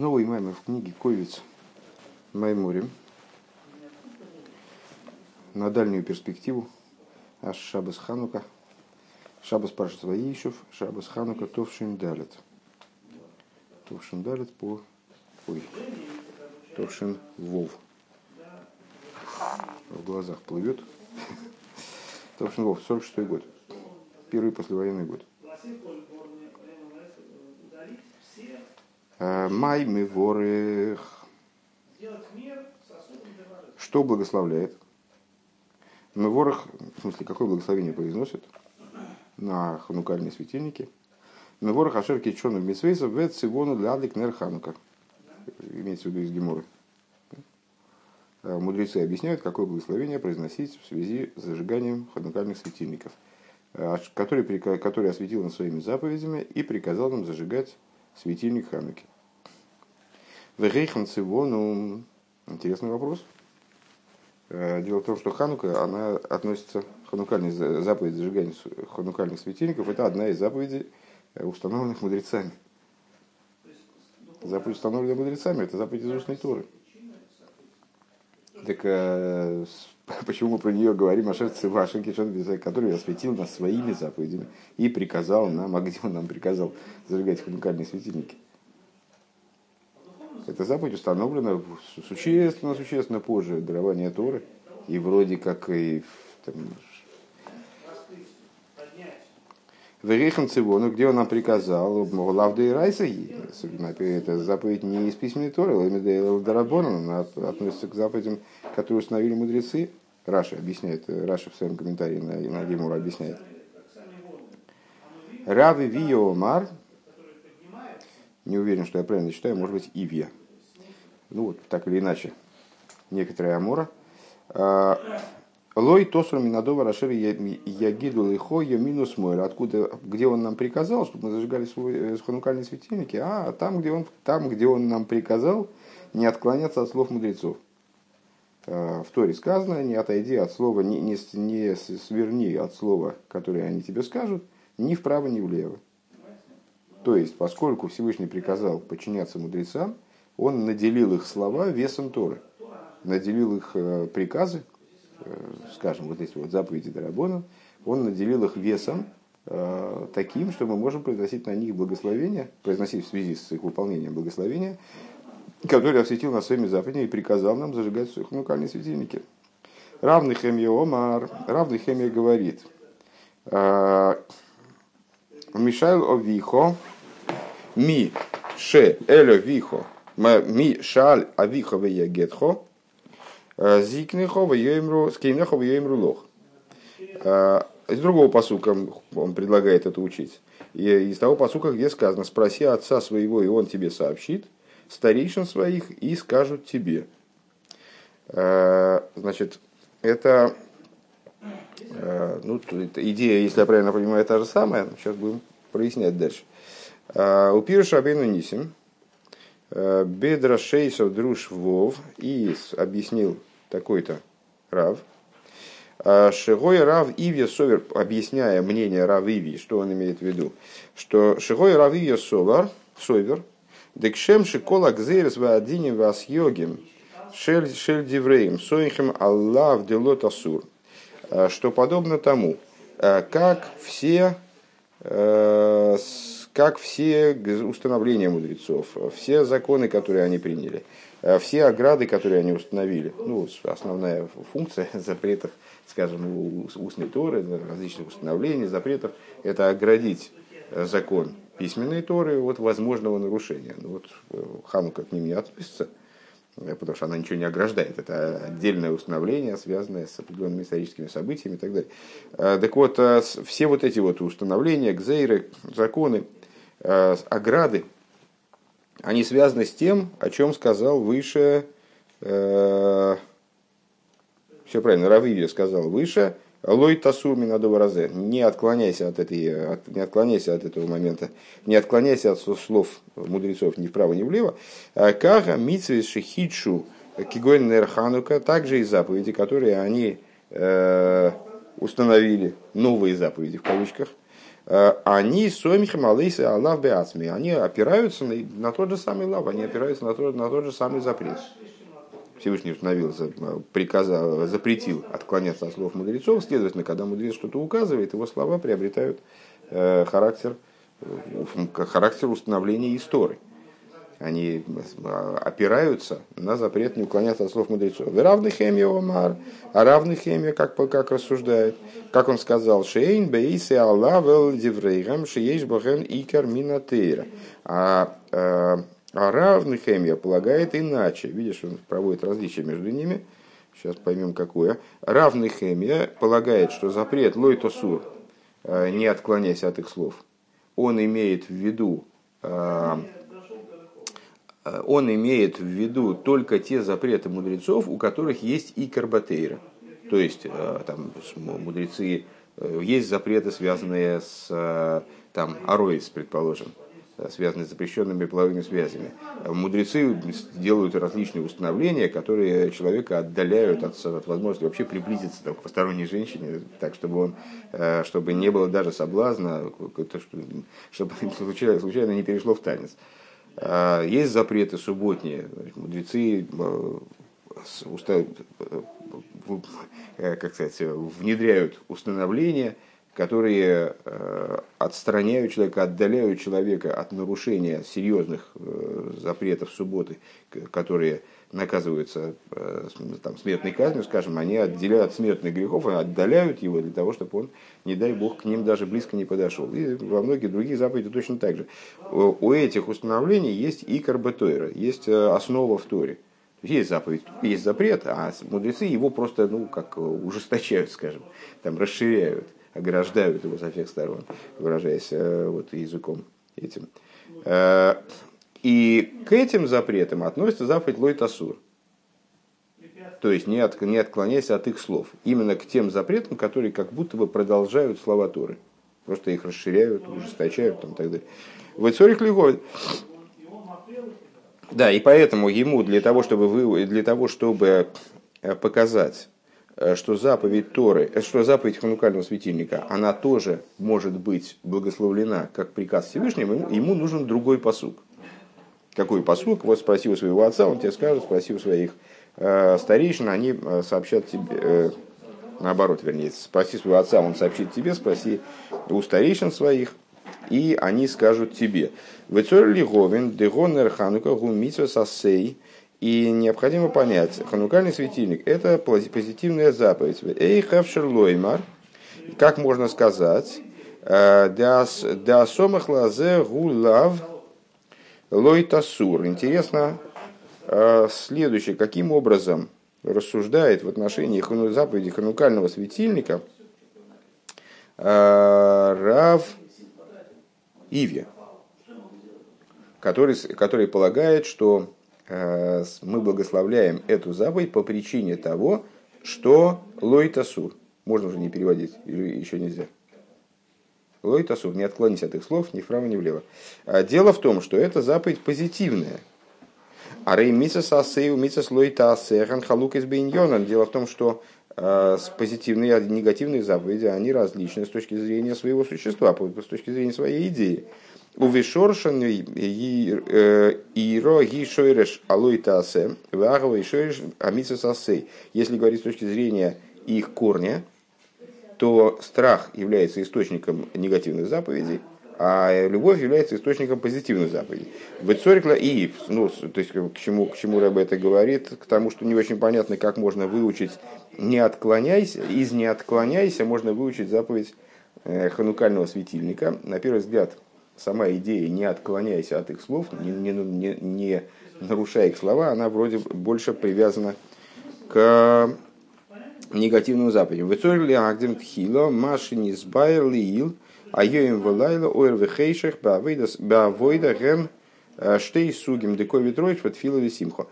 Новый маймер в книге Ковиц Майморим на дальнюю перспективу аж Шабас Ханука, Шабас Паша Ваишев, Шабас Ханука Товшин Далит. Товшин Далит по... Ой, Товшин Вов. В глазах плывет. Товшин Вов, 46 год. Первый послевоенный год. Май мы ворых. Что благословляет? Мы ворох, в смысле, какое благословение произносит на ханукальные светильники? Мы ворох ашер кичону митсвейса вет сивону для адлик нер ханука. Имеется в виду из Геморы. Мудрецы объясняют, какое благословение произносить в связи с зажиганием ханукальных светильников, который, который осветил нам своими заповедями и приказал нам зажигать светильник Хануки. Вегейхан цивону. Интересный вопрос. Дело в том, что Ханука, она относится, ханукальная заповедь зажигания ханукальных светильников, это одна из заповедей, установленных мудрецами. Заповедь, установленная мудрецами, это заповедь из устной Торы. Так э, почему мы про нее говорим, Ашер Цивашин, который осветил нас своими заповедями и приказал нам, а где он нам приказал зажигать ханукальные светильники? Эта заповедь установлена существенно, существенно позже дарования Торы. И вроде как и там, в Рейхан Цивону, где он нам приказал, Лавда и Райса, это заповедь не из письменной Торы, а Дарабона, она относится к заповедям, которые установили мудрецы. Раши объясняет, Раши в своем комментарии на, на Гемора объясняет. רב אויא אמר, не уверен, что я правильно читаю, может быть, Ивья. Ну вот, так или иначе, некоторые Амора. לא תסור מן הדבר אשר יגידו לך ימין ושמאל. Откуда, где он нам приказал, чтобы мы зажигали свой ханукальные светильники, а там где, он, там, где он нам приказал, не отклоняться от слов мудрецов. В Торе сказано, не отойди от слова, не, не, не сверни от слова, которое они тебе скажут, ни вправо, ни влево. То есть, поскольку Всевышний приказал подчиняться мудрецам, он наделил их слова весом Торы, наделил их приказы, скажем, вот эти вот заповеди Дарабона, он наделил их весом таким, что мы можем произносить на них благословения, произносить в связи с их выполнением благословения, который осветил нас своими заповедями и приказал нам зажигать ханукальные светильники. Равный Хемия Омар, равный Хемия говорит, Мишайл Овихо, ми ше эло вихо, ми шаль авихо веягетхо, зикнехо веемру, скейнехо веемру лох. Из другого посука он предлагает это учить. И из того посука, где сказано, спроси отца своего, и он тебе сообщит, старейшин своих, и скажут тебе. Значит, это ну, идея, если я правильно понимаю, та же самая. Сейчас будем прояснять дальше. У Пируша Абейну Нисим, Бедра Шейсов Друш Вов, и объяснил такой-то Рав, Шигой Рав Ивья Совер, объясняя мнение Рав Иви, что он имеет в виду, что Шигой Рав Ивья Совер, Совер, Декшем Шикола Гзейрс Ваадиним Вас Йогим, Шель Дивреем, Соихем Аллах Делот Асур, что подобно тому, как все как все установления мудрецов, все законы, которые они приняли, все ограды, которые они установили, ну, основная функция запретов, скажем, устной Торы, различных установлений, запретов, это оградить закон письменной Торы от возможного нарушения. Ну, вот Ханука к ним не относится, потому что она ничего не ограждает. Это отдельное установление, связанное с определенными историческими событиями и так далее. Так вот, все вот эти вот установления, гзейры, законы, ограды, они связаны с тем, о чем сказал выше, э, все правильно, Равивия сказал выше, Лой тасур минадова разе. Не отклоняйся от, этой, от, не отклоняйся от этого момента, не отклоняйся от слов мудрецов ни вправо, ни влево. Кага митсвис шихидшу кигойн нерханука, также и заповеди, которые они э, установили, новые заповеди в кавычках, они сомихем алейсы аллах беацми. Они опираются на, на тот же самый лав, они опираются на тот, на тот же самый запрет. Всевышний установил, приказал, запретил отклоняться от слов мудрецов. Следовательно, когда мудрец что-то указывает, его слова приобретают характер, характер установления истории они опираются на запрет не уклоняться от слов мудрецов. Равный хемия омар, а равный хемия, как, как рассуждает, как он сказал, шейн бейси аллавел диврейгам шиеш бахен икар минатейра. А, а, а равный хемия полагает иначе. Видишь, он проводит различия между ними. Сейчас поймем, какое. Равный хемия полагает, что запрет лойтосур, э, не отклоняясь от их слов, он имеет в виду э, Э, он имеет в виду только те запреты мудрецов, у которых есть и карбатейра. То есть э, там мудрецы, э, есть запреты, связанные с там, ароис, предположим, связанные с запрещенными половыми связями. Мудрецы делают различные установления, которые человека отдаляют от, от возможности вообще приблизиться там, к посторонней женщине, так чтобы он, чтобы не было даже соблазна, чтобы случайно не перешло в танец. А, есть запреты субботние. Мудрецы э, э, как сказать, внедряют установления, которые э, отстраняют человека, отдаляют человека от нарушения серьезных запретов субботы, которые наказываются э, там, смертной казнью, скажем, они отделяют от смертных грехов, отдаляют его для того, чтобы он, не дай бог, к ним даже близко не подошел. И во многих других заповедях точно так же. У этих установлений есть и карбетойра, есть э, основа в Торе. Есть заповедь, есть запрет, а мудрецы его просто, ну, как ужесточают, скажем, там расширяют, ограждают его со всех сторон, выражаясь э, вот языком этим. И к этим запретам относится заповедь Лойт Асур. То есть не, от, не отклоняйся от их слов. Именно к тем запретам, которые как будто бы продолжают слова Торы. Просто их расширяют, ужесточают там, и так далее. В Ицорих Лиговит. Да, и поэтому ему для того, чтобы, вы, для того, чтобы э, показать, э, что заповедь Торы, э, что заповедь ханукального светильника, она тоже может быть благословлена как приказ Всевышнего, ему, ему нужен другой посук какой посук, вот спроси у своего отца, он тебе скажет, спроси у своих э, старейшин, они э, сообщат тебе, э, наоборот, вернее, спроси своего отца, он сообщит тебе, спроси у старейшин своих, и они скажут тебе. Вецор лиговин, дегонер ханука гумитсва сассей, и необходимо понять, ханукальный светильник – это позитивная заповедь. Эй, как можно сказать, «Э, да сомах гулав Лойтасур. Интересно а, следующее. Каким образом рассуждает в отношении заповеди ханукального светильника а, Рав Иви, который, который полагает, что а, мы благословляем эту заповедь по причине того, что лойтасур. Можно уже не переводить, или еще нельзя. Лойт асур, не отклонись от их слов ни вправо, ни влево. А дело в том, что это заповедь позитивная. А рей мисас асею мисас лойта асехан халук из Дело в том, что э, позитивные и негативные заповеди, они различны с точки зрения своего существа, с точки зрения своей идеи. У вишоршан э, иро ги шойреш алойта асе, вагова и шойреш амисас. Если говорить с точки зрения их корня, то страх является источником негативных заповедей, а любовь является источником позитивных заповедей. Вецорикла и, ну, то есть к чему, к чему Рэбе это говорит, к тому, что не очень понятно, как можно выучить «не отклоняйся», из «не отклоняйся» можно выучить заповедь э, ханукального светильника. На первый взгляд, сама идея «не отклоняйся от их слов», не, не, не, не нарушая их слова, она вроде больше привязана к негативным заповедям. Вецорли агдем тхило, маши не сбайр лиил, а йоим валайла ойр вехейших баавойда гем э, штей сугим деко ветрович под симхо.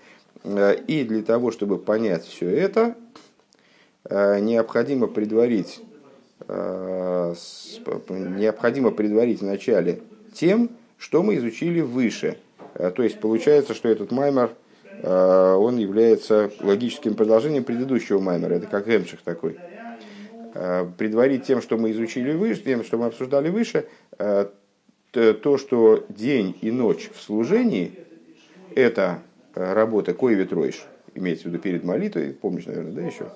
Э, и для того, чтобы понять все это, э, необходимо предварить необходимо предварить вначале тем, что мы изучили выше. То есть получается, что этот маймер – он является логическим продолжением предыдущего маймера. Это как Гемших такой. предварить тем, что мы изучили выше, тем, что мы обсуждали выше, то, что день и ночь в служении – это работа кое ветроиш, имеется в виду перед молитвой, помнишь, наверное, да, еще?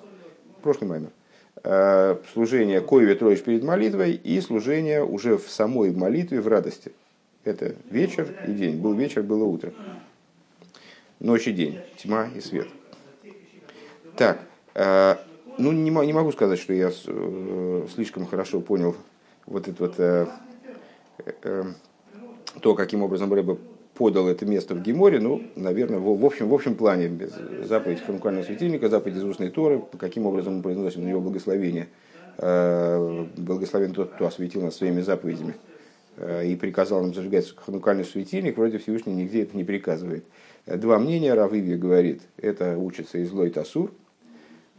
Прошлый маймер. Служение кое ветроиш перед молитвой и служение уже в самой молитве в радости. Это вечер и день. Был вечер, было утро. Ночь и день. Тьма и свет. Так, ну не, могу сказать, что я э, слишком хорошо понял вот это вот э, э, то, каким образом Рэба подал это место в Геморе, ну, наверное, в, общем, в общем плане, без заповедь ханукального светильника, заповедь из устной Торы, каким образом мы произносим на него благословение. Э, благословен тот, кто осветил нас своими заповедями э, и приказал нам зажигать ханукальный светильник, вроде Всевышний нигде это не приказывает. Два мнения Равиви говорит, это учится из Лой Тасур,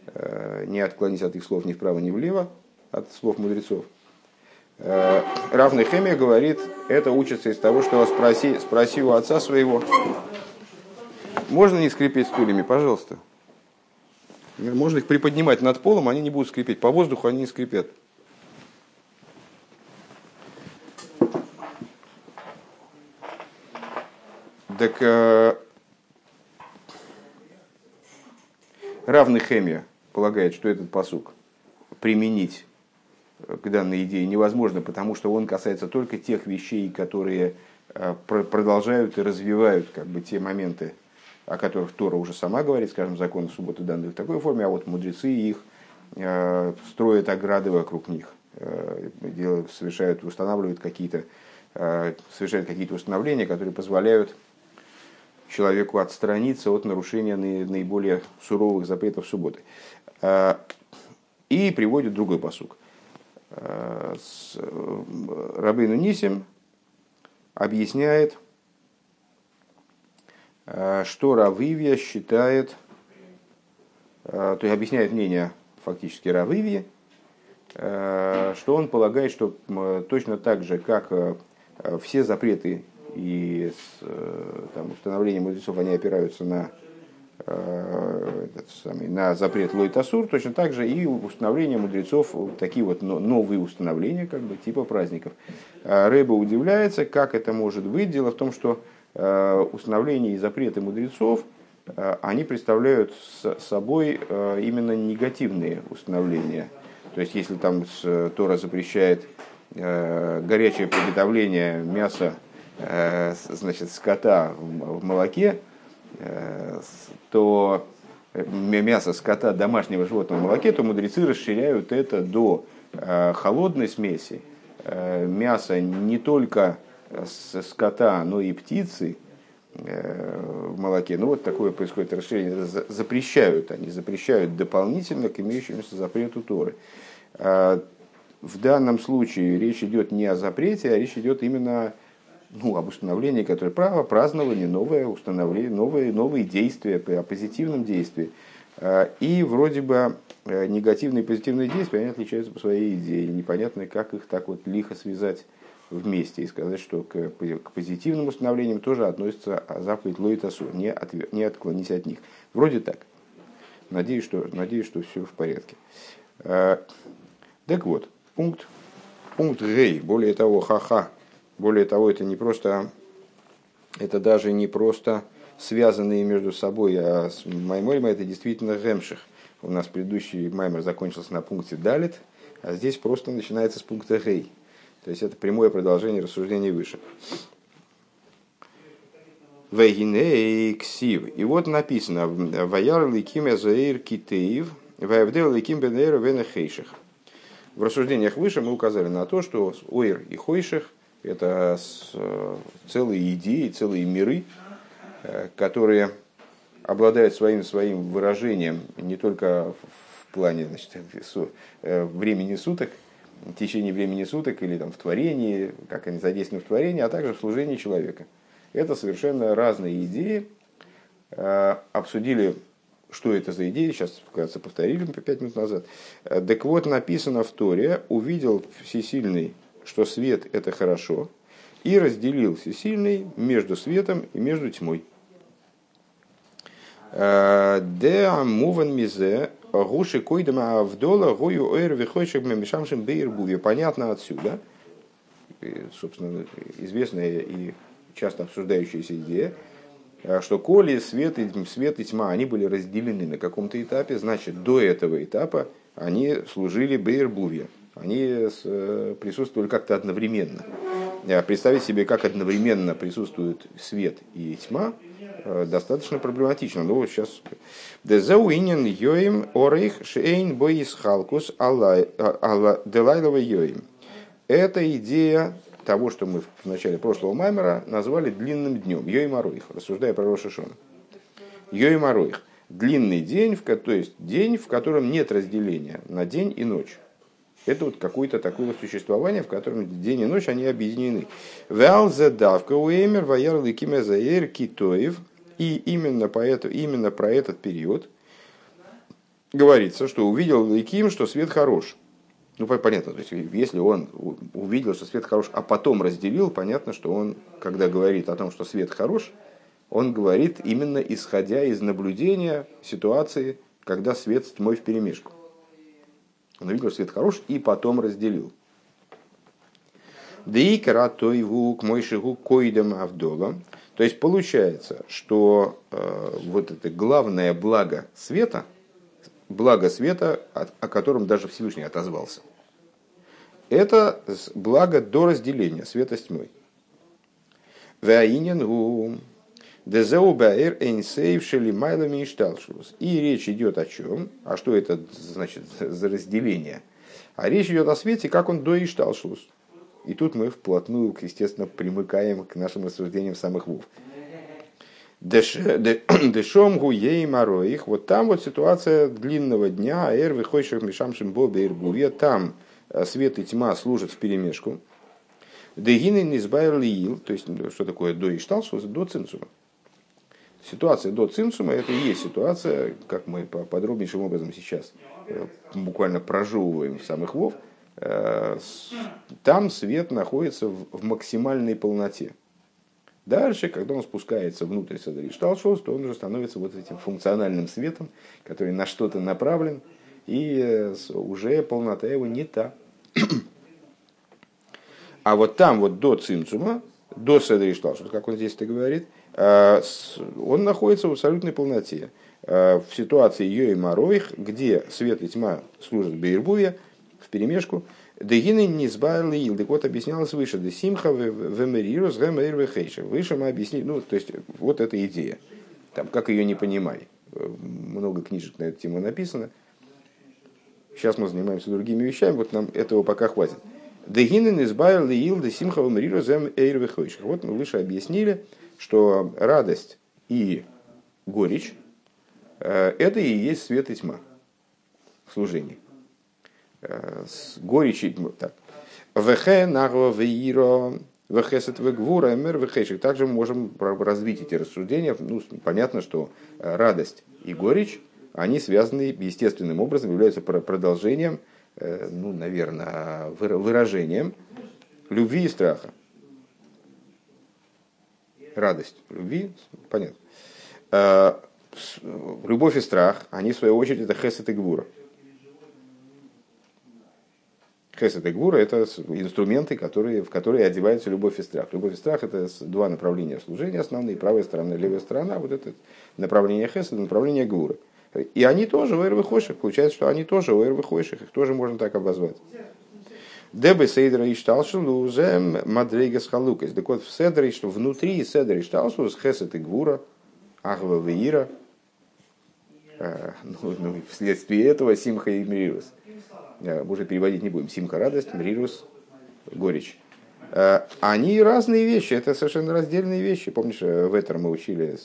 э, не отклонить от их слов ни вправо, ни влево, от слов мудрецов. Э, Равный Хемия говорит, это учится из того, что спроси, спроси у отца своего. Можно не скрипеть стульями, пожалуйста? Можно их приподнимать над полом, они не будут скрипеть. По воздуху они не скрипят. Так э, равный Хемия полагает, что этот посук применить к данной идее невозможно, потому что он касается только тех вещей, которые э, продолжают и развивают как бы, те моменты, о которых Тора уже сама говорит, скажем, законы субботы данные в такой форме, а вот мудрецы их э, строят ограды вокруг них, э, делают, совершают, устанавливают какие-то, совершают какие-то установления, которые позволяют человеку отстраниться от нарушения наиболее суровых запретов субботы. И приводит другой посук с э, Рабыну Нисим объясняет, э, что Равивья считает, э, то есть объясняет мнение фактически Равивьи, что он полагает, что точно так же, как все запреты и там, установление мудрецов, они опираются на Э, самый, на запрет Лой Тасур, точно так же и установление мудрецов, такие вот новые установления, как бы, типа праздников. А Рэба удивляется, как это может быть. Дело в том, что э, установления и запреты мудрецов, э, они представляют собой именно негативные установления. То есть, если там Тора запрещает горячее приготовление мяса значит, скота в молоке, Э, то э, мясо скота домашнего животного в молоке, то мудрецы расширяют это до э, холодной смеси. Мясо не только скота, но и птицы в молоке. Ну вот такое происходит расширение. Запрещают они, запрещают дополнительно к имеющемуся запрету Торы. В данном случае речь идет не о запрете, а речь идет именно ну, об установлении, которое право, празднование, новое установление, новые, новые действия, о позитивном действии. А, и вроде бы э, негативные и позитивные действия, они отличаются по своей идее. Непонятно, как их так вот лихо связать вместе и сказать, что к, к позитивным установлениям тоже относится заповедь Лоитасу, не, от, не отклонись от них. Вроде так. Надеюсь, что, надеюсь, что все в порядке. А, так вот, пункт, пункт Гей, более того, ха-ха, более того, это не просто, это даже не просто связанные между собой, а с Майморем это действительно гемших. У нас предыдущий Маймер закончился на пункте Далит, а здесь просто начинается с пункта Гей. То есть это прямое продолжение рассуждений выше. Вегиней ксив. И вот написано, Ваяр ликим эзоэйр китеев, Ваявдел ликим бенейр венехейших. В рассуждениях выше мы указали на то, что ойр и хойших – это э, целые идеи, целые миры, э, которые обладают своим, своим выражением не только в плане значит, э, времени суток, в течение времени суток или там, в творении, как они задействованы в творении, а также в служении человека. Это совершенно разные идеи. Обсудили, что это за идеи, сейчас, кажется, повторили пять минут назад. Так вот, написано в Торе, увидел всесильный что свет – это хорошо, и разделил всесильный между светом и между тьмой. Э, де муван мизе гуши койдема авдола гою ойр вихойшек мемешамшим бейрбуви. Понятно отсюда, собственно, известная и часто обсуждающаяся идея, что коли свет и, свет и тьма, они были разделены на каком-то этапе, значит, до этого этапа они служили бейрбуве. Они присутствовали как-то одновременно. Представить себе, как одновременно присутствуют свет и тьма, Э, достаточно проблематично. Ну, вот сейчас. Дезауинен йоим орейх шейн боис халкус алла делайлова йоим. Это идея того, что мы в начале прошлого маймера назвали длинным днем. Йоим Аруих, рассуждая про Рошашона. Йоим Аруих. Длинный день, то есть день, в котором нет разделения на день и ночь. Это вот какое-то такое вот существование, в котором день и ночь они объединены. Вял задавка уэмер ваяр ликиме заэр китоев – и именно, по это, именно про этот период говорится, что увидел Лейким, что свет хорош. Ну, понятно, то есть, если он увидел, что свет хорош, а потом разделил, понятно, что он, когда говорит о том, что свет хорош, он говорит именно исходя из наблюдения ситуации, когда свет с тьмой в перемешку. Он увидел, что свет хорош, и потом разделил. Дейкара тойву к мойшигу койдам авдола. То есть получается, что э, вот это главное благо света, благо света, о, о котором даже Всевышний отозвался, это благо до разделения света с тьмой. И речь идет о чем? А что это значит за разделение? А речь идет о свете, как он до Ишталшус. И тут мы вплотную, естественно, примыкаем к нашим рассуждениям самых вув. Дешом гуей мароих. Вот там вот ситуация длинного дня. Эр выходишь мешамшим бобе иргуве. Там э, свет и тьма служат в перемешку. Дегины не лиил. То есть, что такое до ишталшус? До цинцума. Ситуация до цинцума это и есть ситуация, как мы по подробнейшим образом сейчас э, буквально прожевываем в самых вов, Э, там свет находится в максимальной полноте. Дальше, когда он спускается внутрь Садари Шталшос, то он уже становится вот этим функциональным светом, который на что-то направлен, и э, уже полнота его не та. А вот там, вот до Цинцума, до Седри Шталшос, как он здесь это говорит, он находится в абсолютной полноте. В ситуации Йои Мароих, где свет и тьма служат Бейрбуя, перемешку. Дегины не сбавили ил. Так вот объяснялось выше. Де симха вемерирус гэмэр вэхейша. Выше мы объяснили. Ну, то есть, вот эта идея. Там, как ее не понимай. Много книжек на эту тему написано. Сейчас мы занимаемся другими вещами, вот нам этого пока хватит. Дегинен избавил ил де симха вемерирус гэмэр вэхейша. Вот мы выше объяснили, что радость и горечь э, это и есть свет и тьма в служении. Э, с горечи. Так. ВХ нагло веиро вехесет вегвура мер вехешик. Также мы можем развить эти рассуждения. Ну, понятно, что э, радость и горечь, они связаны естественным образом, являются продолжением, ну, наверное, выражением любви и страха. Радость, любви, понятно. Любовь и страх, они в свою очередь это хесет и гвура. Хесед и Гвура – это инструменты, которые, в которые одевается любовь и страх. Любовь и страх – это два направления служения основные, правая сторона, левая сторона. Вот это направление Хеседа, направление Гвура. И они тоже в Эрвихойших. Получается, что они тоже в Эрвихойших. Их тоже можно так обозвать. Дебе Сейдра и Шталшелузем Мадрейгас Халукас. Так вот, в Седре, что внутри Седра и Шталшелуз Хесед и Гвура, Ахва Веира, э, ну, ну, вследствие этого Симха и Мирирус – Э, уже переводить не будем, симка радость, мрирус горечь. Э, они разные вещи, это совершенно раздельные вещи. Помнишь, в этом мы учили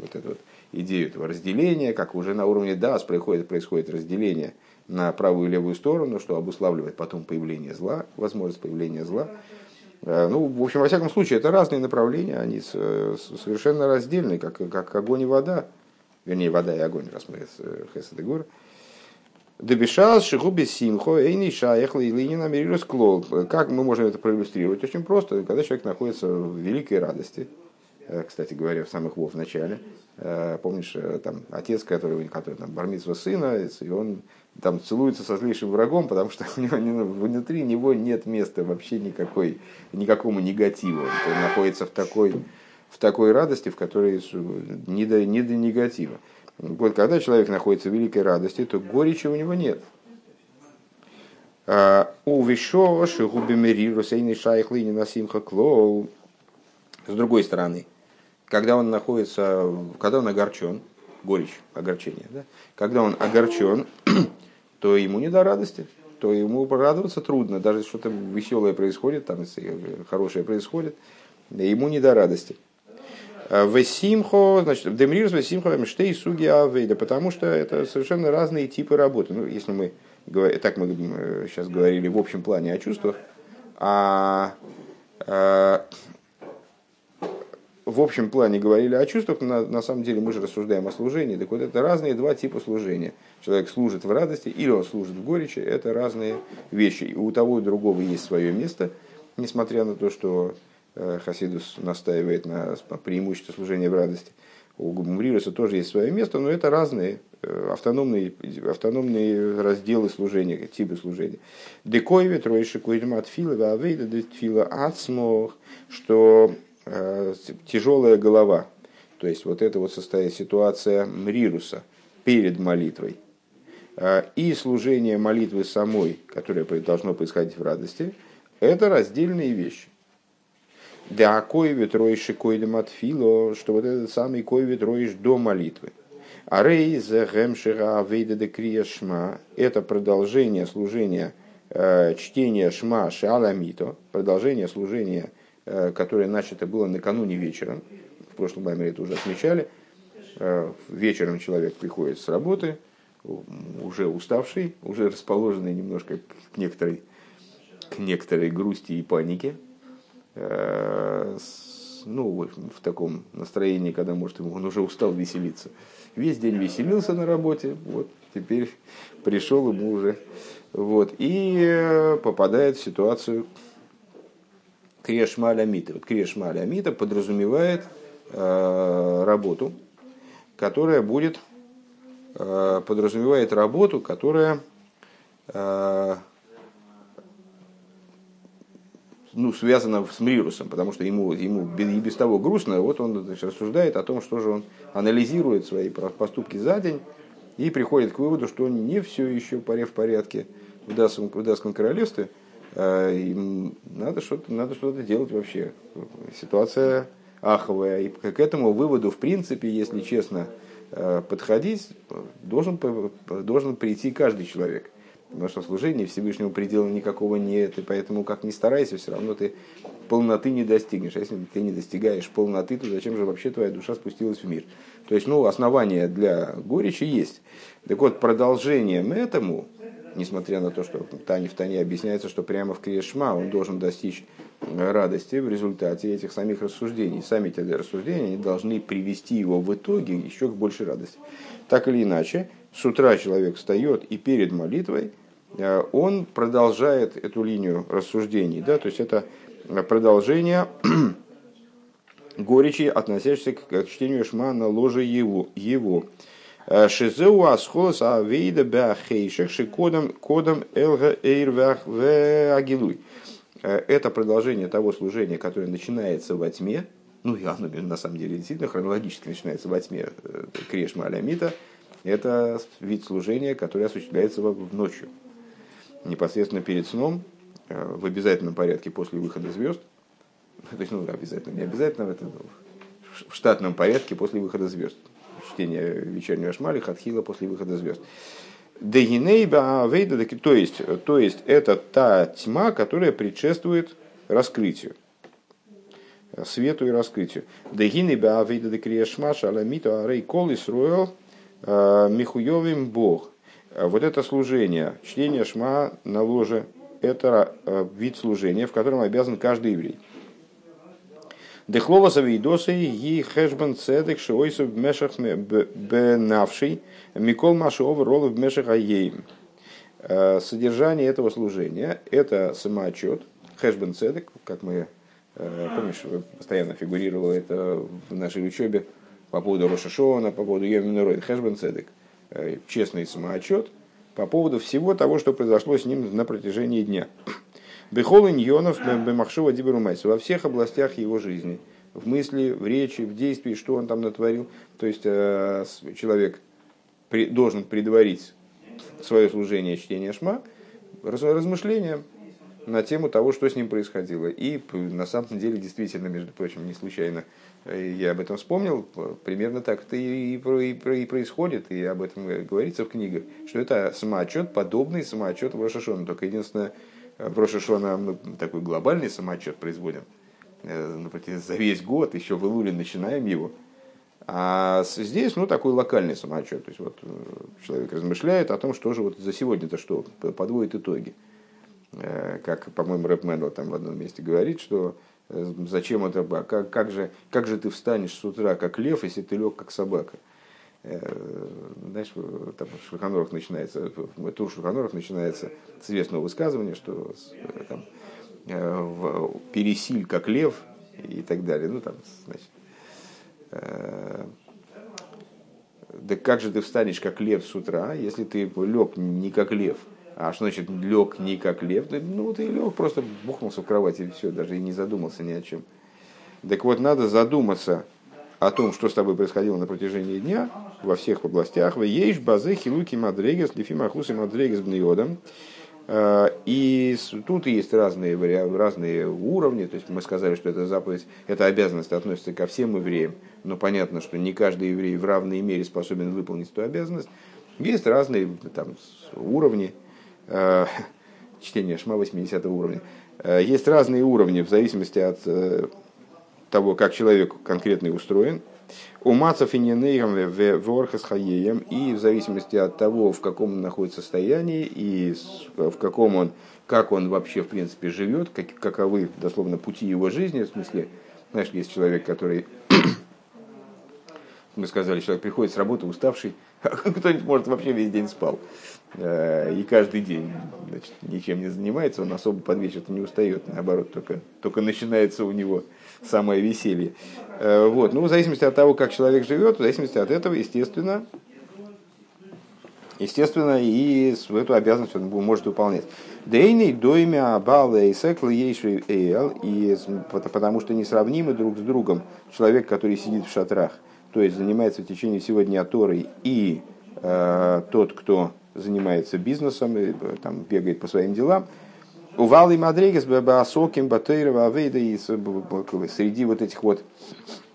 вот эту вот идею этого разделения, как уже на уровне DAS происходит, происходит разделение на правую и левую сторону, что обуславливает потом появление зла, возможность появления зла. Ну, в общем, во всяком случае, это разные направления, они совершенно раздельные, как, как огонь и вода. Вернее, вода и огонь, раз мы Хесед и Гур. Дебишас, Шихуби Симхо, Эйни Шаях, Лейнина Мерирус Клол. Как мы можем это проиллюстрировать? Очень просто, когда человек находится в великой радости, э, кстати говоря, в самых вов начале, Помнишь, там отец, который, который там бармитсва сына, и он там целуется со злейшим врагом, потому что у него внутри него нет места вообще никакой, никакому негативу. Он находится в такой, в такой радости, в которой не до, не до негатива. Вот когда человек находится в великой радости, то горечи у него нет. А, у Вишо, Шигубимери, Русейный Шайхли, Ненасимха Клоу. С другой стороны, когда он находится, когда он огорчен, горечь, огорчение, да? когда он огорчен, то ему не до радости, то ему радоваться трудно, даже что-то веселое происходит, там, хорошее происходит, ему не до радости. А весимхо, значит, демрир с весимхо мштей суги авейда, потому что это совершенно разные типы работы. Ну, если мы, так мы сейчас говорили в общем плане о чувствах, а, а в общем плане говорили о чувствах, на, на самом деле мы же рассуждаем о служении. Так вот, это разные два типа служения. Человек служит в радости или он служит в горечи. Это разные вещи. И у того и другого есть свое место, несмотря на то, что э, Хасидус настаивает на преимуществе служения в радости. У Гумрируса тоже есть свое место, но это разные э, автономные, автономные разделы служения, типы служения. Декоеве, троиши, куидмат фила, авейда, фила ацмох, что тяжелая голова. То есть вот это вот состоит ситуация мрируса перед молитвой. Э, и служение молитвы самой, которое должно происходить в радости, это раздельные вещи. Да коевит роишь койдем от фило, что вот этот самый коевит роишь до молитвы. А рейза гемшира авейда де шма – это продолжение служения, э, чтения шма шаламито, продолжение служения – Э, которое начато было накануне вечером. В прошлом маме это уже отмечали. Э, вечером человек приходит с работы, уже уставший, уже расположенный немножко к некоторой, к некоторой грусти и панике. Э, ну, в таком настроении, когда, может, он уже устал веселиться. Весь день веселился на работе, вот, теперь пришел ему уже, вот, и попадает в ситуацию, Крешма Алямита. Вот Крешма Алямита подразумевает э, работу, которая будет, э, подразумевает работу, которая э, ну, связана с Мрирусом, потому что ему, ему и без того грустно, вот он значит, рассуждает о том, что же он анализирует свои поступки за день и приходит к выводу, что не все еще в порядке в Дасском, в Дасском королевстве – им надо что-то, надо что-то делать вообще. Ситуация аховая. И к этому выводу, в принципе, если честно э, подходить, должен, должен прийти каждый человек. Потому что служение Всевышнему предела никакого нет, и поэтому, как ни старайся, все равно ты полноты не достигнешь. А если ты не достигаешь полноты, то зачем же вообще твоя душа спустилась в мир? То есть, ну, основания для горечи есть. Так вот, продолжением этому, несмотря на то, что Тане в Тане объясняется, что прямо в Криешма он должен достичь радости в результате этих самих рассуждений. Сами эти рассуждения они должны привести его в итоге еще к большей радости. Так или иначе, с утра человек встает и перед молитвой э, он продолжает эту линию рассуждений. Да? То есть это продолжение горечи, относящейся к чтению Шма на ложе его. его. Э, Шизеу асхолос авейда беахейших шикодом кодом элга эйрвах агилуй. Э, это продолжение того служения, которое начинается во тьме, ну и оно на самом деле действительно хронологически начинается во тьме э, Крешма Алямита, это вид служения, который осуществляется в ночью. Непосредственно перед сном, в обязательном порядке после выхода звезд, то есть, ну, обязательно, не обязательно, это в штатном порядке после выхода звезд чтения вечернего шмали, хатхила после выхода звезд. Вейда, то есть, то есть это та тьма, которая предшествует раскрытию свету и раскрытию. Дегинейба авейда декриешмаша аламиту арей кол исруэл э, михуевим бог. Вот это служение, чтение шма на ложе, это э, вид служения, в котором обязан каждый еврей. Дехлова завидосы и хэшбен цедек шойсу в мешах бенавший микол машов ролл в мешах аейм. Э, содержание этого служения – это самоотчет, хэшбен цедек, как мы, э, помнишь, постоянно фигурировало это в нашей учебе, по поводу Рошашона, по поводу Йоминурой, Хэшбен Цедек, э, честный самоотчет по поводу всего того, что произошло с ним на протяжении дня. Бехол иньонов бемахшова диберумайс во всех областях его жизни, в мысли, в речи, в действии, что он там натворил. То есть э, человек должен предварить свое служение чтения шма размышлением на тему того, что с ним происходило. И на самом деле, действительно, между прочим, не случайно э, я об этом вспомнил, примерно так это и, и, и, происходит, и об этом говорится в книгах, что это самоотчет, подобный самоотчет в. Только единственное, в Рошашона мы такой глобальный самоотчет производим, э, за весь год, еще в Илуле начинаем его. А здесь, ну, такой локальный самоотчет. То есть, вот э, человек размышляет о том, что же вот за сегодня-то что, подводит итоги. Э, как, по-моему, Рэп Мэнл там в одном месте говорит, что э, зачем это, как, как, же, как же ты встанешь с утра как лев, если ты лег как собака. Э, знаешь, там в Шульханорах начинается, в Тур Шульханорах начинается с известного высказывания, что там, пересиль как лев и так далее. Ну, там, значит, да как же ты встанешь как лев с утра, если ты лег не как лев – а что значит лег не как лев? Ну, ты лег, просто бухнулся в кровати и все, даже и не задумался ни о чем. Так вот, надо задуматься о том, что с тобой происходило на протяжении дня во всех областях. Вы ешь базы хилуки мадрегес, лифимахус и мадрегес бниодом. А, и тут есть разные, разные уровни. То есть мы сказали, что эта заповедь, эта обязанность относится ко всем евреям. Но понятно, что не каждый еврей в равной мере способен выполнить эту обязанность. Есть разные там, уровни. Э, чтение шма 80 уровня. Э, есть разные уровни в зависимости от э, того, как человек конкретный устроен. У мацев и ненейгам ворхас хаеем, и в зависимости от того, в каком он находится состоянии, и в каком он, как он вообще в принципе живет, как, каковы дословно пути его жизни, в смысле, знаешь, есть человек, который, мы сказали, человек приходит с работы уставший, кто-нибудь, может, вообще весь день спал. Э, и каждый день значит, ничем не занимается, он особо под вечер не устает, наоборот, только, только начинается у него самое веселье. Э, вот. Ну, в зависимости от того, как человек живет, в зависимости от этого, естественно, естественно, и эту обязанность он может выполнять. Дейный доймя абала и секл и потому что несравнимы друг с другом человек, который сидит в шатрах, то есть занимается в течение всего дня Торой, и э, тот, кто занимается бизнесом, и, э, там, бегает по своим делам. Увал и Мадрегес, Бабасоким, Батейрова, Авейда, и среди вот этих вот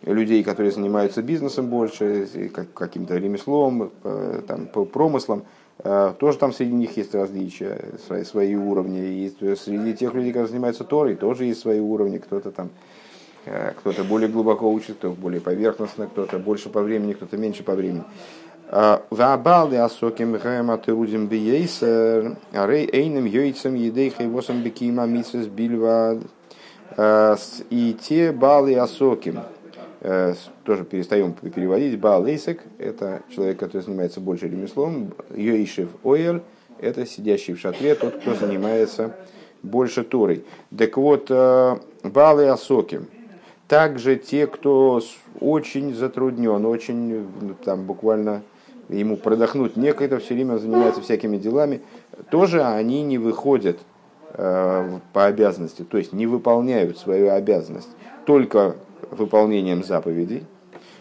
людей, которые занимаются бизнесом больше, каким-то ремеслом, э, там, промыслом, э, тоже там среди них есть различия, свои, свои уровни. И среди тех людей, которые занимаются Торой, тоже есть свои уровни. Кто-то там кто-то более глубоко учит, кто более поверхностно, кто-то больше по времени, кто-то меньше по времени. Вабал и асоким гэма тырудим биейсер, рей эйным йойцем едей хайвосом бекима мисс бильва. И те балы асоким, тоже перестаем переводить, бал эйсек, это человек, который занимается больше ремеслом, йойшев оэль, это сидящий в шатре, тот, кто занимается больше Торой. Так вот, балы асоким, также те, кто очень затруднен, очень там буквально ему продохнуть некогда, все время занимается всякими делами, тоже они не выходят э, по обязанности, то есть не выполняют свою обязанность только выполнением заповедей.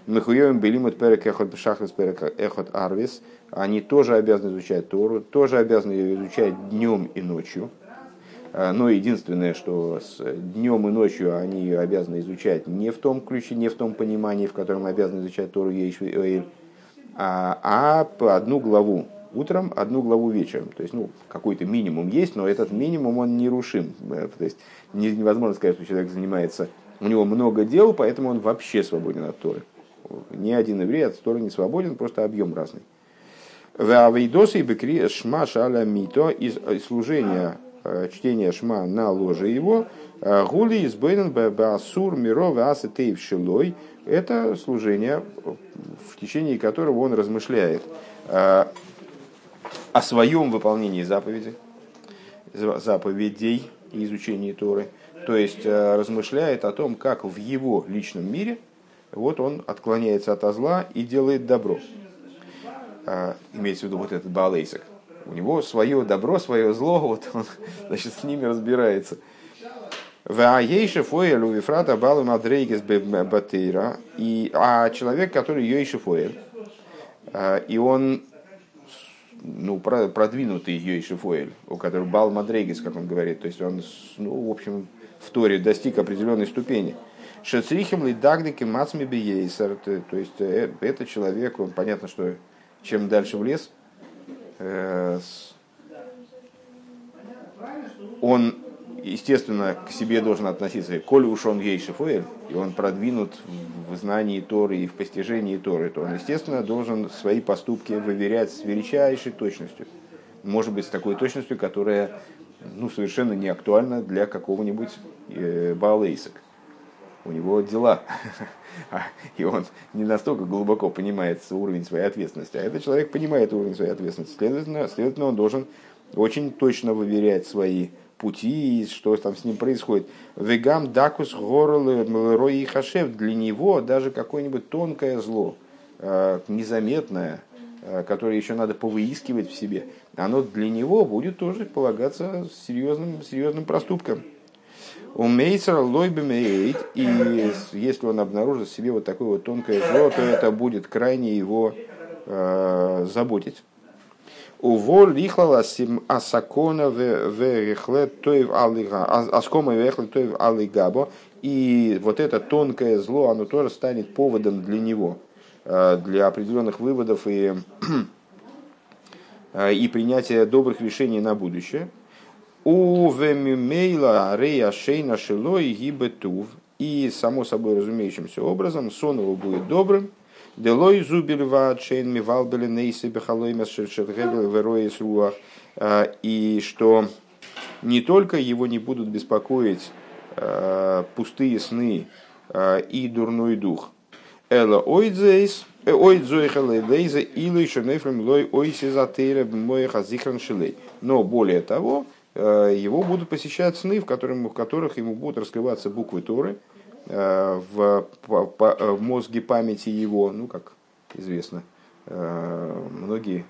Мехуевым белимут перек эхот шахрис перек эхот арвис. Они тоже обязаны изучать Тору, тоже обязаны ее изучать днем и ночью. Э, но единственное, что с днем и ночью они ее обязаны изучать не в том ключе, не в том понимании, в котором обязаны изучать Тору Ейшви а, а одну главу утром, одну главу вечером. То есть, ну, какой-то минимум есть, но этот минимум, он нерушим. Э, то есть, невозможно сказать, что человек занимается, у него много дел, поэтому он вообще свободен от Торы. Ни один еврей от Торы не свободен, просто объем разный. И бекри э, чтения шма на ложе его, э, гули из бейнен басур миро ваасы тейв шилой, это служение, в течение которого он размышляет э, о своем выполнении заповеди, заповедей и изучении Торы. То есть размышляет о том, как в его личном мире вот он отклоняется от зла и делает добро. Имеется в виду вот этот Баалейсак. У него свое добро, свое зло, вот он значит, с ними разбирается. Ваейши фоэль у Вифрата балу мадрейгес батейра. И, а человек, который Йойши фоэль, а, и он ну, продвинутый Йойши фоэль, у которого бал мадрейгес, как он говорит, то есть он, ну, в общем, в Торе достиг определенной ступени. Шецрихим лидагдики мацми биейсер, то есть э, это человек, он, понятно, что чем дальше в лес, э, он естественно, к себе должен относиться, коль уж он ей шифуэль, и он продвинут в знании Торы и в постижении Торы, то он, естественно, должен свои поступки выверять с величайшей точностью. Может быть, с такой точностью, которая ну, совершенно не актуальна для какого-нибудь э, Баалейсак. У него дела, и он не настолько глубоко понимает уровень своей ответственности. А этот человек понимает уровень своей ответственности. Следовательно, следовательно он должен очень точно выверять свои пути, что там с ним происходит. Вегам дакус горл рои хашев. Для него даже какое-нибудь тонкое зло, э, незаметное, э, которое еще надо повыискивать в себе, оно для него будет тоже полагаться серьезным, серьезным проступком. У Мейсера лойбемейт, и если он обнаружит в себе вот такое вот тонкое зло, то это будет крайне его э, заботить. Уво лихлала асакона верехле тоев алига, аскома верехле тоев алигабо. И вот это тонкое зло, оно тоже станет поводом для него, э, для определенных выводов и, э, и принятия добрых решений на будущее. У вемимейла рея шейна шилой гибетув. И, само собой разумеющимся образом, сон его будет добрым, Делой зубили ваачейн мивалбели нейсы бехалоймас шершетгебел вероис руах. А, и что не только его не будут беспокоить а, пустые сны а, и дурной дух. Эла ойдзейс, э, ойдзойхалей лейза или еще нефрем лой ойси затейра моеха зихран шилей. Но более того, его будут посещать сны, в, которых, в которых ему будут раскрываться буквы Торы, Э, в, э, в мозге памяти его, ну, как известно, э, многие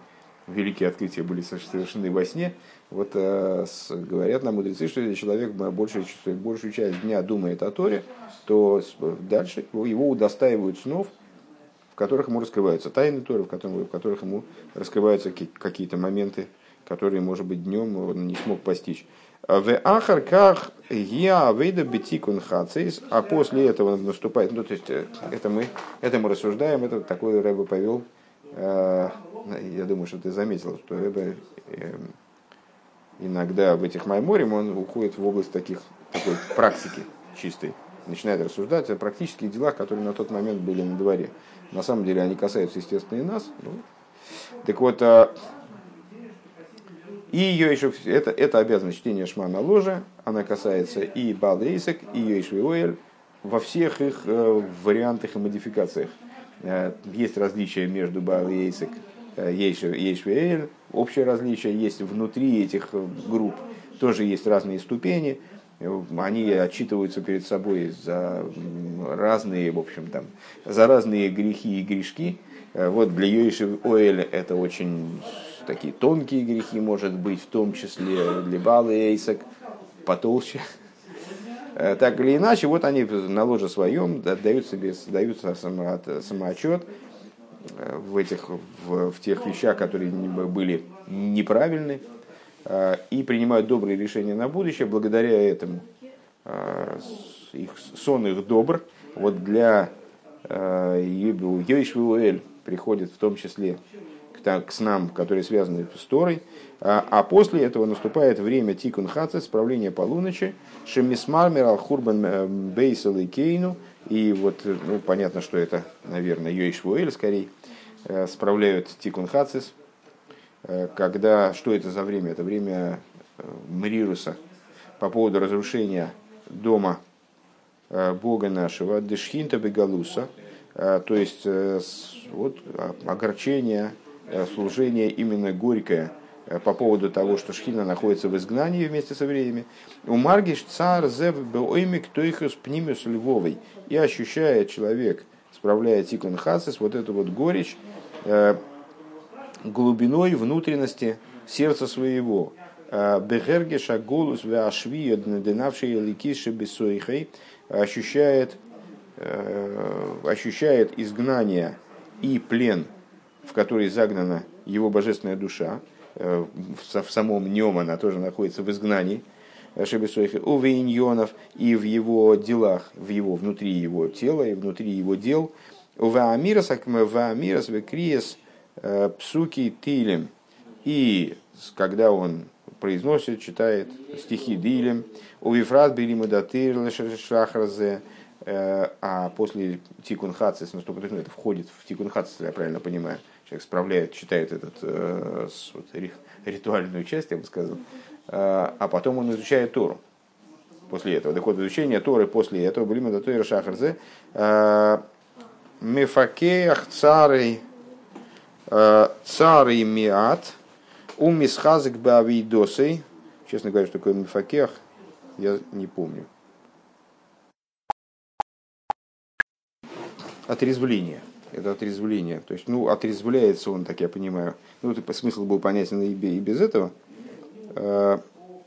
великие открытия были совершены во сне. Вот говорят нам мудрецы, что если человек большую, большую часть дня думает о Торе, то дальше его удостаивают снов, в которых ему раскрываются тайны Торы, в которых, в которых ему раскрываются какие-то моменты, которые, может быть, днем он не смог постичь. В ахарках я выйду бетикун хацис, а после этого наступает, ну то есть э, это мы, это мы рассуждаем, это такой Рэбе повел, э, я думаю, что ты заметил, что Рэбе э, иногда в этих майморем он уходит в область таких, такой практики чистой, начинает рассуждать о практических делах, которые на тот момент были на дворе. На самом деле они касаются, естественно, и нас. Ну, так вот, и ее еще, это, это обязанность чтения шма на ложе, она касается и Балдейсек, и Йошвиоэль, во всех их э, вариантах и модификациях. Э, есть различия между Бал и Эйсек, э, Ейшвиэль, общее различие есть внутри этих групп, тоже есть разные ступени, они отчитываются перед собой за разные, в общем, там, за разные грехи и грешки. Вот для Йоши Оэля это очень такие тонкие грехи, может быть, в том числе для Балы Эйсак, потолще. Э, так или иначе, вот они на ложе своем дают себе дают самоотчет э, в, этих, в, в тех вещах, которые были неправильны, э, и принимают добрые решения на будущее. Благодаря этому их, сон их добр. Вот для Йойшвуэль приходит в том числе к снам, которые связаны с Торой, а, а после этого наступает время Тикун Хацет, справления полуночи, Шемисмармер Алхурбан э, Бейсел и Кейну, и вот, ну, понятно, что это, наверное, Йоишвуэль скорее, э, справляют Тикун Хацис, э, когда, что это за время? Это время Мрируса по поводу разрушения дома Бога нашего, Дешхинта Бегалуса, то есть вот, огорчение, Э, служение именно горькое э, по поводу того, что Шхина находится в изгнании вместе со евреями. У Маргиш цар зев беоймик тойхус пнимиус львовой. И ощущает человек справляет тикун хасис, вот эту вот горечь, э, глубиной внутренности сердца своего. Э, Бехерге шаголус веашви динавший ликиши бессойхой ощущает, э, ощущает изгнание и плен, в который загнана его божественная душа. В самом нем она тоже находится в изгнании. Шебесойхи, у Вейньонов и в его делах, в его, внутри его тела и внутри его дел. У Ваамирас, Ваамирас, Векриес, Э, псуки тилем. И когда он произносит, читает стихи дилем, у Вифрат Белима Датыр Шахразе, э, а после Тикун Хацис, ну, ну, это входит в Тикун Хацис, я правильно понимаю, человек справляет, читает этот, э, вот, ритуальную часть, я бы сказал, а потом он изучает Тору после этого. Так вот, изучение Торы после этого, Белима Датыр Шахразе, Мефакеях царей Цар и Миат, у Мисхазик Бавидосей, честно говоря, что такое Мифакех, я не помню. Отрезвление. Это отрезвление. То есть, ну, отрезвляется он, так я понимаю. Ну, это смысл был понятен и без этого. А,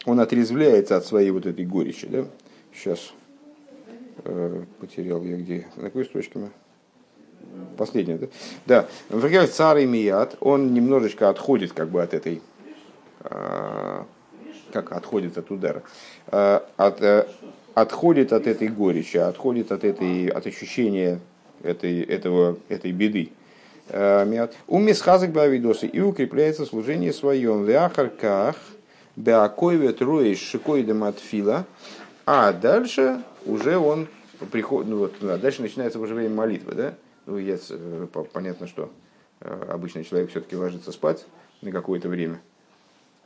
он отрезвляется от своей вот этой горечи, да? Сейчас э, потерял я где. На какой строчке мы? последнее, да? Да, например, царь Мият, он немножечко отходит как бы от этой, а, как отходит от удара, от, э, отходит от этой горечи, отходит от, этой, от ощущения этой, этого, этой беды. А, У мисхазок бавидосы и укрепляется служение своем. В ахарках беакойвет роиш шикойдем от. А дальше уже он приходит, ну вот, дальше начинается уже время молитвы, да? Ну, я, э, понятно, что э, обычный человек все-таки ложится спать на какое-то время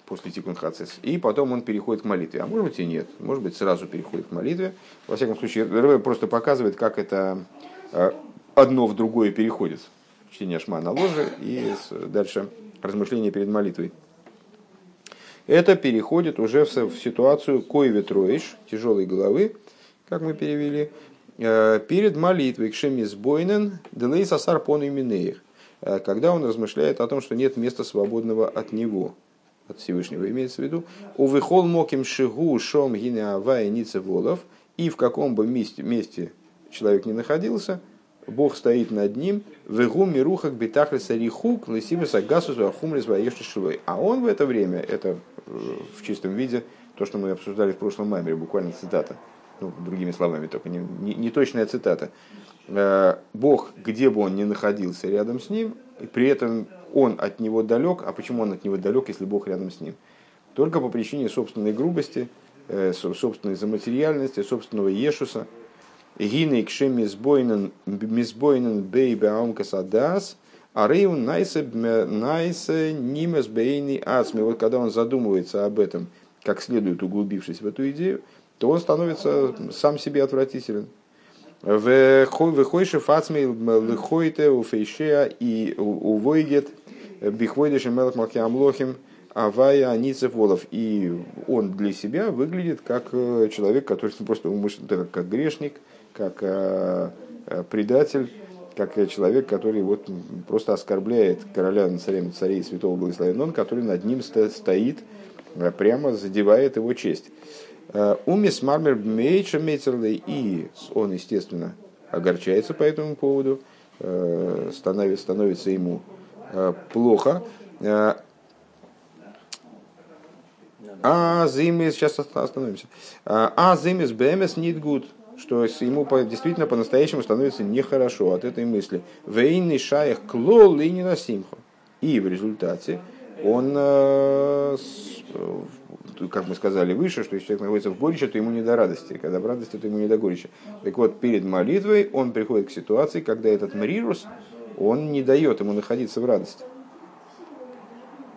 после тикун хацис, и потом он переходит к молитве. А может быть и нет, может быть сразу переходит к молитве. Во всяком случае, РВ просто показывает, как это э, одно в другое переходит. Чтение шма на ложе и дальше размышление перед молитвой. Это переходит уже в ситуацию кой ветроиш, тяжелой головы, как мы перевели, Э, перед молитвой к Шемис Бойнен Делей Сасар Пон Именеих, э, когда он размышляет о том, что нет места свободного от него, от Всевышнего имеется в виду, у Вихол Моким Шигу Шом Гине Авая Нице Волов, и в каком бы месте, месте человек не находился, Бог стоит над ним, вегу мирухак битахлиса рихук, лысибиса гасус вахумлис шилой. А он в это время, это э, в чистом виде, то, что мы обсуждали в прошлом маймере, буквально цитата, ну, другими словами, только не, не, не точная цитата. Э, Бог, где бы он ни находился рядом с ним, и при этом он от него далек. А почему он от него далек, если Бог рядом с ним? Только по причине собственной грубости, э, собственной заматериальности, собственного ешуса. Гиней кшем мизбойнен бейбе аумкасадас, а рейун найсе нимес бейни асми. Вот когда он задумывается об этом, как следует углубившись в эту идею, то он становится сам себе отвратителен. Выхойши фацмей лыхойте у фейшея и увойгет бихвойдеши мелах малхиамлохим авая аницев волов. И он для себя выглядит как э, человек, который просто умышленно, как грешник, как э, э, предатель, как человек, который вот просто оскорбляет короля над царем царей святого благословенного, который над ним стоит, прямо задевает его честь. Э, Умис мармер мейча мейцерлей, и он, естественно, огорчается по этому поводу, э, становится, становится ему э, плохо. А зимис, сейчас остановимся. А зимис бэмес нит гуд, что ему действительно по-настоящему становится нехорошо от этой мысли. Вейный шаях клол и не насимху. И в результате он как мы сказали выше, что если человек находится в горечи, то ему не до радости. Когда в радости, то ему не до горечи. Так вот, перед молитвой он приходит к ситуации, когда этот мрирус, он не дает ему находиться в радости.